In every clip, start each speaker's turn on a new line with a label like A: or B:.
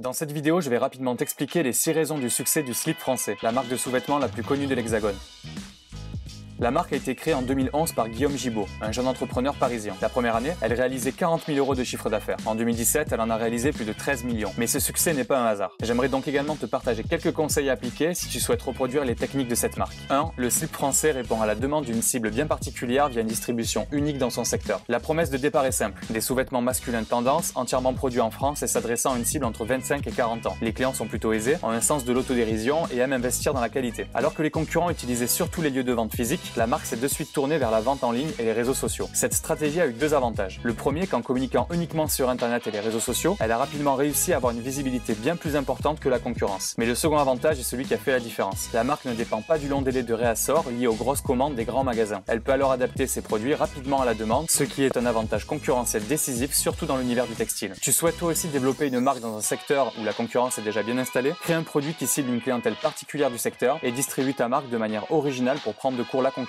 A: Dans cette vidéo, je vais rapidement t'expliquer les 6 raisons du succès du slip français, la marque de sous-vêtements la plus connue de l'Hexagone. La marque a été créée en 2011 par Guillaume Gibaud, un jeune entrepreneur parisien. La première année, elle réalisait 40 000 euros de chiffre d'affaires. En 2017, elle en a réalisé plus de 13 millions. Mais ce succès n'est pas un hasard. J'aimerais donc également te partager quelques conseils à appliquer si tu souhaites reproduire les techniques de cette marque. 1. Le slip français répond à la demande d'une cible bien particulière via une distribution unique dans son secteur. La promesse de départ est simple. Des sous-vêtements masculins tendance, entièrement produits en France et s'adressant à une cible entre 25 et 40 ans. Les clients sont plutôt aisés, ont un sens de l'autodérision et aiment investir dans la qualité. Alors que les concurrents utilisaient surtout les lieux de vente physiques, la marque s'est de suite tournée vers la vente en ligne et les réseaux sociaux. Cette stratégie a eu deux avantages. Le premier, qu'en communiquant uniquement sur Internet et les réseaux sociaux, elle a rapidement réussi à avoir une visibilité bien plus importante que la concurrence. Mais le second avantage est celui qui a fait la différence. La marque ne dépend pas du long délai de réassort lié aux grosses commandes des grands magasins. Elle peut alors adapter ses produits rapidement à la demande, ce qui est un avantage concurrentiel décisif, surtout dans l'univers du textile. Tu souhaites toi aussi développer une marque dans un secteur où la concurrence est déjà bien installée? Crée un produit qui cible une clientèle particulière du secteur et distribue ta marque de manière originale pour prendre de court la concurrence.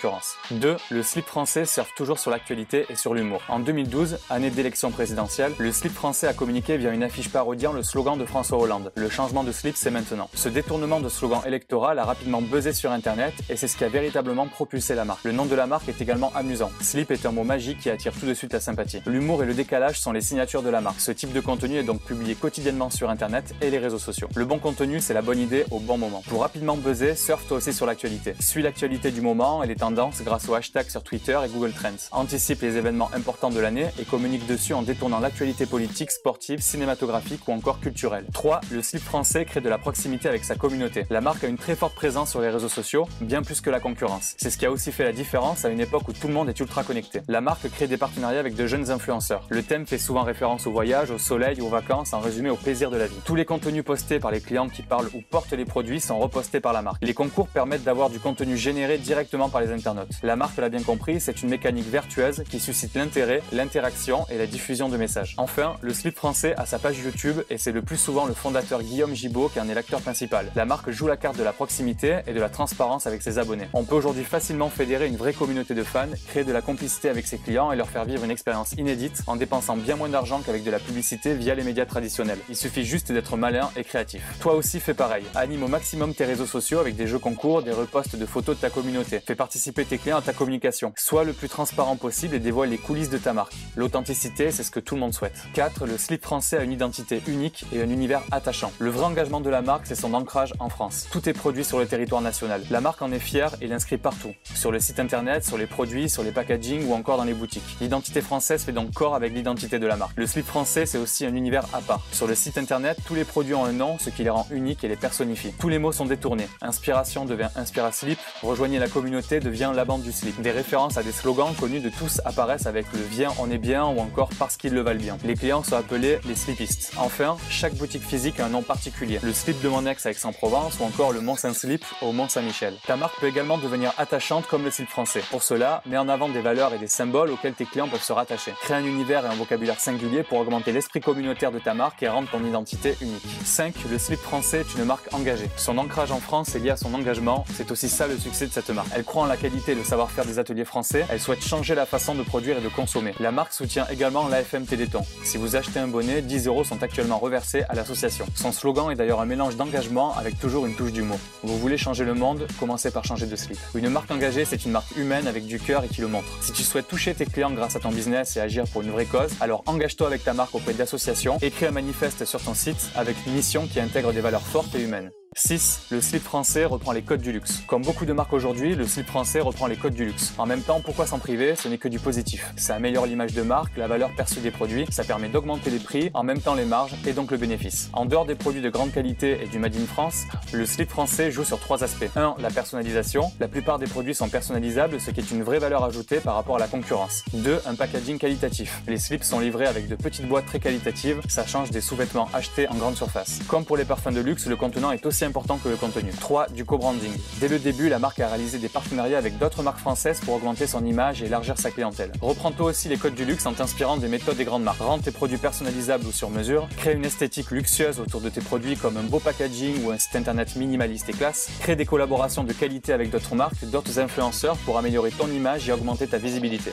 A: 2 le slip français surfe toujours sur l'actualité et sur l'humour. En 2012, année d'élection présidentielle, le slip français a communiqué via une affiche parodiant le slogan de François Hollande. Le changement de slip, c'est maintenant. Ce détournement de slogan électoral a rapidement buzzé sur Internet et c'est ce qui a véritablement propulsé la marque. Le nom de la marque est également amusant. Slip est un mot magique qui attire tout de suite la sympathie. L'humour et le décalage sont les signatures de la marque. Ce type de contenu est donc publié quotidiennement sur Internet et les réseaux sociaux. Le bon contenu, c'est la bonne idée au bon moment. Pour rapidement buzzer, surfe toi aussi sur l'actualité. Suis l'actualité du moment et les tendances grâce au hashtag sur Twitter et Google Trends. Anticipe les événements importants de l'année et communique dessus en détournant l'actualité politique, sportive, cinématographique ou encore culturelle. 3. Le slip français crée de la proximité avec sa communauté. La marque a une très forte présence sur les réseaux sociaux, bien plus que la concurrence. C'est ce qui a aussi fait la différence à une époque où tout le monde est ultra connecté. La marque crée des partenariats avec de jeunes influenceurs. Le thème fait souvent référence au voyage, au soleil, aux vacances, en résumé au plaisir de la vie. Tous les contenus postés par les clients qui parlent ou portent les produits sont repostés par la marque. Les concours permettent d'avoir du contenu généré directement par les internautes. La marque l'a bien compris, c'est une mécanique vertueuse qui suscite l'intérêt, l'interaction et la diffusion de messages. Enfin, le slip français a sa page YouTube et c'est le plus souvent le fondateur Guillaume Gibaud qui en est l'acteur principal. La marque joue la carte de la proximité et de la transparence avec ses abonnés. On peut aujourd'hui facilement fédérer une vraie communauté de fans, créer de la complicité avec ses clients et leur faire vivre une expérience inédite en dépensant bien moins d'argent qu'avec de la publicité via les médias traditionnels. Il suffit juste d'être malin et créatif. Toi aussi fais pareil. Anime au maximum tes réseaux sociaux avec des jeux concours, des reposts de photos de ta communauté. Fais participer tes clients à ta communication. Sois le plus transparent possible et dévoile les coulisses de ta marque. L'authenticité, c'est ce que tout le monde souhaite. 4. Le slip français a une identité unique et un univers attachant. Le vrai engagement de la marque, c'est son ancrage en France. Tout est produit sur le territoire national. La marque en est fière et l'inscrit partout. Sur le site internet, sur les produits, sur les packaging ou encore dans les boutiques. L'identité française fait donc corps avec l'identité de la marque. Le slip français, c'est aussi un univers à part. Sur le site internet, tous les produits ont un nom, ce qui les rend uniques et les personnifie. Tous les mots sont détournés. Inspiration devient Inspira Slip, rejoignez la communauté devient la bande du slip. Des références à des slogans connus de tous apparaissent avec le viens on est bien ou encore parce qu'ils le valent bien. Les clients sont appelés les slipistes. Enfin, chaque boutique physique a un nom particulier. Le slip de mon ex à Aix-en-Provence ou encore le Mont Saint-Slip au Mont Saint-Michel. Ta marque peut également devenir attachante comme le slip français. Pour cela, mets en avant des valeurs et des symboles auxquels tes clients peuvent se rattacher. Crée un univers et un vocabulaire singulier pour augmenter l'esprit communautaire de ta marque et rendre ton identité unique. 5. Le slip français est une marque engagée. Son ancrage en France est lié à son engagement. C'est aussi ça le succès de cette marque. Elle croit en la qualité et le savoir-faire des ateliers français. Elle souhaite changer la façon de produire et de consommer. La marque soutient également l'AFM Téléthon. Si vous achetez un bonnet, 10 euros sont actuellement reversés à l'association. Son slogan est d'ailleurs un mélange d'engagement avec toujours une touche d'humour. Vous voulez changer le monde, commencez par changer de slip. Une marque engagée, c'est une marque humaine avec du cœur et qui le montre. Si tu souhaites toucher tes clients grâce à ton business et agir pour une vraie cause, alors engage-toi avec ta marque auprès d'associations, écris un manifeste sur ton site avec une mission qui intègre des valeurs fortes et humaines. 6. Le slip français reprend les codes du luxe. Comme beaucoup de marques aujourd'hui, le slip français reprend les codes du luxe. En même temps, pourquoi s'en priver? Ce n'est que du positif. Ça améliore l'image de marque, la valeur perçue des produits, ça permet d'augmenter les prix, en même temps les marges et donc le bénéfice. En dehors des produits de grande qualité et du Made in France, le slip français joue sur trois aspects. 1. La personnalisation. La plupart des produits sont personnalisables, ce qui est une vraie valeur ajoutée par rapport à la concurrence. 2. Un packaging qualitatif. Les slips sont livrés avec de petites boîtes très qualitatives, ça change des sous-vêtements achetés en grande surface. Comme pour les parfums de luxe, le contenant est important que le contenu. 3. Du co-branding. Dès le début, la marque a réalisé des partenariats avec d'autres marques françaises pour augmenter son image et élargir sa clientèle. Reprends-toi aussi les codes du luxe en t'inspirant des méthodes des grandes marques. Rends tes produits personnalisables ou sur mesure. Crée une esthétique luxueuse autour de tes produits comme un beau packaging ou un site internet minimaliste et classe. Crée des collaborations de qualité avec d'autres marques, d'autres influenceurs pour améliorer ton image et augmenter ta visibilité.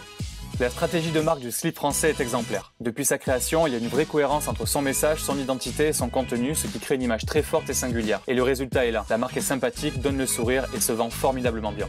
A: La stratégie de marque du slip français est exemplaire. Depuis sa création, il y a une vraie cohérence entre son message, son identité et son contenu, ce qui crée une image très forte et singulière. Et le résultat est là. La marque est sympathique, donne le sourire et se vend formidablement bien.